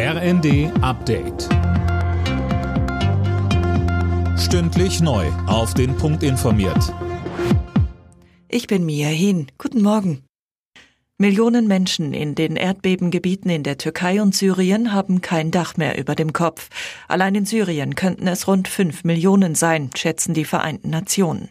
RND Update. Stündlich neu. Auf den Punkt informiert. Ich bin Mia Hin. Guten Morgen. Millionen Menschen in den Erdbebengebieten in der Türkei und Syrien haben kein Dach mehr über dem Kopf. Allein in Syrien könnten es rund fünf Millionen sein, schätzen die Vereinten Nationen.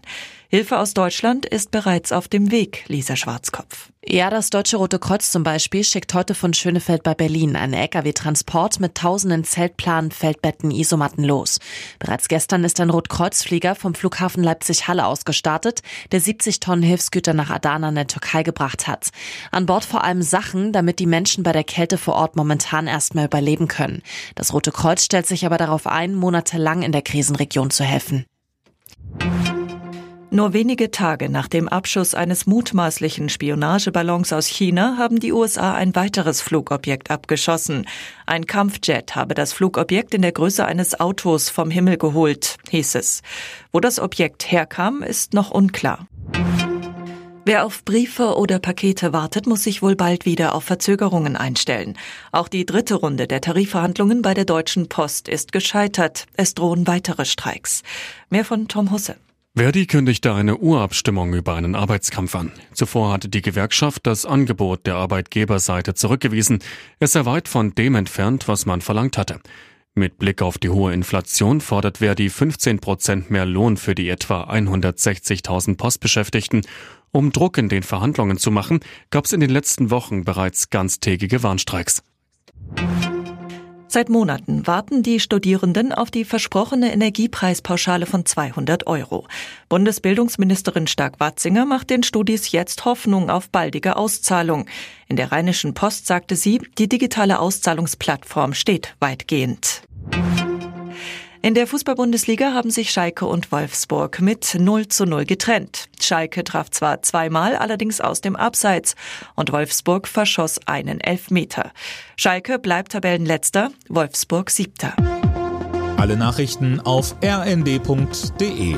Hilfe aus Deutschland ist bereits auf dem Weg, Lisa Schwarzkopf. Ja, das Deutsche Rote Kreuz zum Beispiel schickt heute von Schönefeld bei Berlin einen Lkw-Transport mit tausenden Zeltplanen, Feldbetten, Isomatten los. Bereits gestern ist ein Rotkreuzflieger vom Flughafen Leipzig-Halle aus gestartet, der 70 Tonnen Hilfsgüter nach Adana in der Türkei gebracht hat. An Bord vor allem Sachen, damit die Menschen bei der Kälte vor Ort momentan erstmal überleben können. Das Rote Kreuz stellt sich aber darauf ein, monatelang in der Krisenregion zu helfen. Nur wenige Tage nach dem Abschuss eines mutmaßlichen Spionageballons aus China haben die USA ein weiteres Flugobjekt abgeschossen. Ein Kampfjet habe das Flugobjekt in der Größe eines Autos vom Himmel geholt, hieß es. Wo das Objekt herkam, ist noch unklar. Wer auf Briefe oder Pakete wartet, muss sich wohl bald wieder auf Verzögerungen einstellen. Auch die dritte Runde der Tarifverhandlungen bei der Deutschen Post ist gescheitert. Es drohen weitere Streiks. Mehr von Tom Husse. Verdi kündigte eine Urabstimmung über einen Arbeitskampf an. Zuvor hatte die Gewerkschaft das Angebot der Arbeitgeberseite zurückgewiesen. Es sei weit von dem entfernt, was man verlangt hatte. Mit Blick auf die hohe Inflation fordert Verdi 15 Prozent mehr Lohn für die etwa 160.000 Postbeschäftigten. Um Druck in den Verhandlungen zu machen, gab es in den letzten Wochen bereits ganztägige Warnstreiks. Seit Monaten warten die Studierenden auf die versprochene Energiepreispauschale von 200 Euro. Bundesbildungsministerin Stark-Watzinger macht den Studis jetzt Hoffnung auf baldige Auszahlung. In der Rheinischen Post sagte sie, die digitale Auszahlungsplattform steht weitgehend. In der Fußball-Bundesliga haben sich Schalke und Wolfsburg mit 0 zu 0 getrennt. Schalke traf zwar zweimal, allerdings aus dem Abseits und Wolfsburg verschoss einen Elfmeter. Schalke bleibt Tabellenletzter, Wolfsburg siebter. Alle Nachrichten auf rnd.de